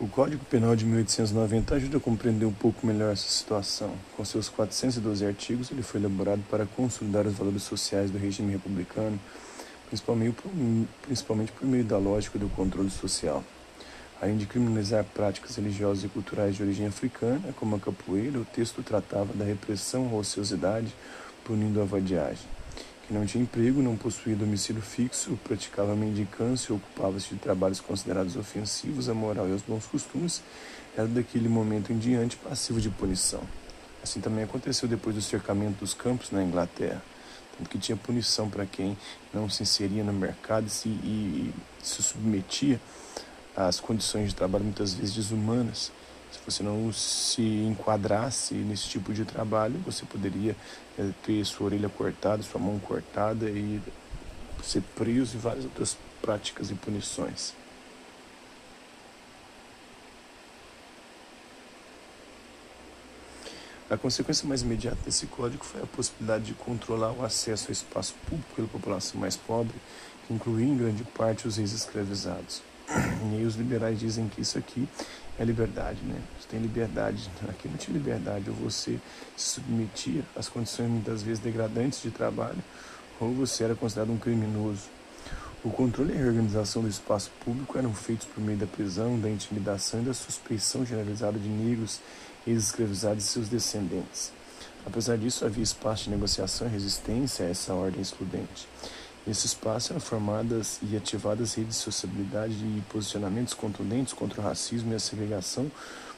O Código Penal de 1890 ajuda a compreender um pouco melhor essa situação. Com seus 412 artigos, ele foi elaborado para consolidar os valores sociais do regime republicano, principalmente por, principalmente por meio da lógica do controle social. Além de criminalizar práticas religiosas e culturais de origem africana, como a capoeira, o texto tratava da repressão à ociosidade, punindo a vadiagem que não tinha emprego, não possuía domicílio fixo, praticava mendicância e ocupava-se de trabalhos considerados ofensivos à moral e aos bons costumes, era daquele momento em diante passivo de punição. Assim também aconteceu depois do cercamento dos campos na Inglaterra, tanto que tinha punição para quem não se inseria no mercado e se, e se submetia às condições de trabalho muitas vezes desumanas se você não se enquadrasse nesse tipo de trabalho, você poderia é, ter sua orelha cortada, sua mão cortada e ser preso e várias outras práticas e punições. A consequência mais imediata desse código foi a possibilidade de controlar o acesso ao espaço público pela população mais pobre, que incluía em grande parte os ex-escravizados. E os liberais dizem que isso aqui é liberdade, né? Você tem liberdade. Aqui não tinha liberdade. Ou você se submetia às condições muitas vezes degradantes de trabalho, ou você era considerado um criminoso. O controle e a reorganização do espaço público eram feitos por meio da prisão, da intimidação e da suspeição generalizada de negros, ex-escravizados e seus descendentes. Apesar disso, havia espaço de negociação e resistência a essa ordem excludente. Nesse espaço eram formadas e ativadas redes de sociabilidade e posicionamentos contundentes contra o racismo e a segregação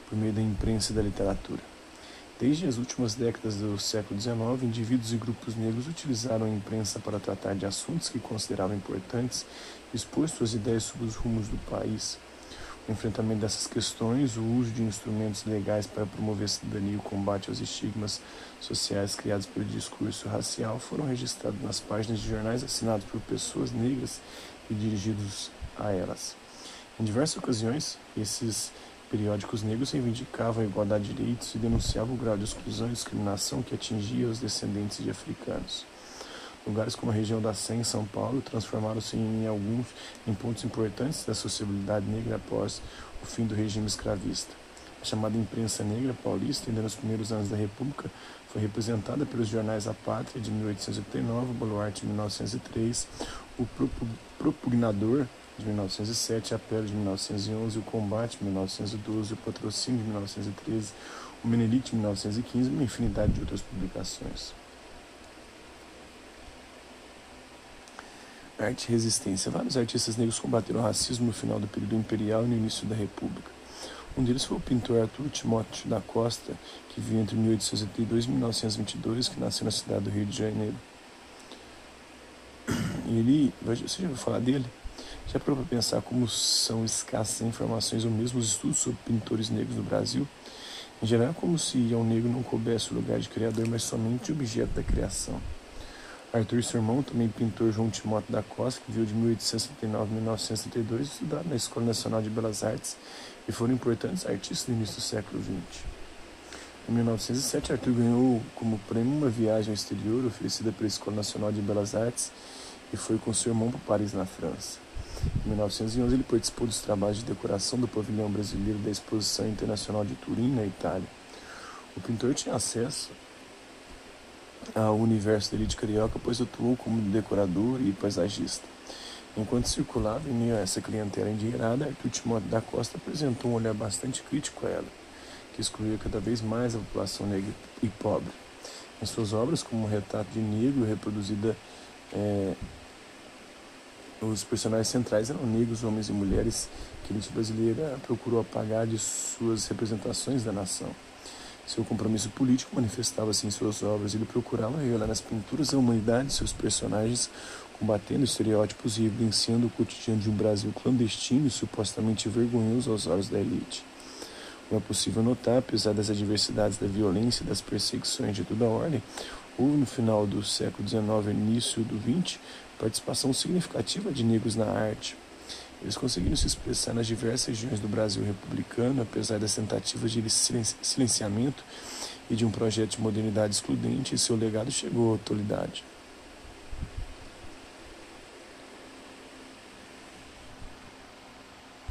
por meio da imprensa e da literatura. Desde as últimas décadas do século XIX, indivíduos e grupos negros utilizaram a imprensa para tratar de assuntos que consideravam importantes expor suas ideias sobre os rumos do país, enfrentamento dessas questões, o uso de instrumentos legais para promover a cidadania e o combate aos estigmas sociais criados pelo discurso racial foram registrados nas páginas de jornais assinados por pessoas negras e dirigidos a elas. Em diversas ocasiões, esses periódicos negros reivindicavam a igualdade de direitos e denunciavam o grau de exclusão e discriminação que atingia os descendentes de africanos. Lugares como a região da Sé, em São Paulo, transformaram-se em alguns em pontos importantes da sociabilidade negra após o fim do regime escravista. A chamada imprensa negra paulista, ainda nos primeiros anos da República, foi representada pelos jornais A Pátria, de 1889, o Baluarte, de 1903, o Propugnador, de 1907, a Pele, de 1911, o Combate, de 1912, o Patrocínio, de 1913, o Menelite, de 1915 e uma infinidade de outras publicações. Arte e resistência. Vários artistas negros combateram o racismo no final do período imperial e no início da República. Um deles foi o pintor Arthur Timóteo da Costa, que viveu entre 1882 e 1922, que nasceu na cidade do Rio de Janeiro. E ele, você já ouviu falar dele? Já para pensar como são escassas informações ou mesmo os estudos sobre pintores negros no Brasil? Em geral, é como se ao negro não coubesse o lugar de criador, mas somente objeto da criação. Arthur seu irmão, também pintor João Timóteo da Costa, que viveu de 1879 a 1932, estudaram na Escola Nacional de Belas Artes e foram importantes artistas do início do século XX. Em 1907, Arthur ganhou como prêmio uma viagem ao exterior oferecida pela Escola Nacional de Belas Artes e foi com seu irmão para Paris, na França. Em 1911, ele participou dos trabalhos de decoração do pavilhão brasileiro da Exposição Internacional de Turim, na Itália. O pintor tinha acesso ao universo da elite carioca, pois atuou como decorador e paisagista. Enquanto circulava em meio a essa clientela endinheirada, Arthur Timóteo da Costa apresentou um olhar bastante crítico a ela, que excluía cada vez mais a população negra e pobre. Em suas obras, como o Retrato de Negro, reproduzida, é, os personagens centrais eram negros, homens e mulheres que a elite brasileira procurou apagar de suas representações da nação. Seu compromisso político manifestava-se em suas obras. Ele procurava revelar nas pinturas a humanidade de seus personagens, combatendo estereótipos e evidenciando o cotidiano de um Brasil clandestino e supostamente vergonhoso aos olhos da elite. Como é possível notar, apesar das adversidades da violência e das perseguições de toda a ordem, houve no final do século XIX e início do XX participação significativa de negros na arte, eles conseguiram se expressar nas diversas regiões do Brasil republicano, apesar das tentativas de silenciamento e de um projeto de modernidade excludente, e seu legado chegou à atualidade.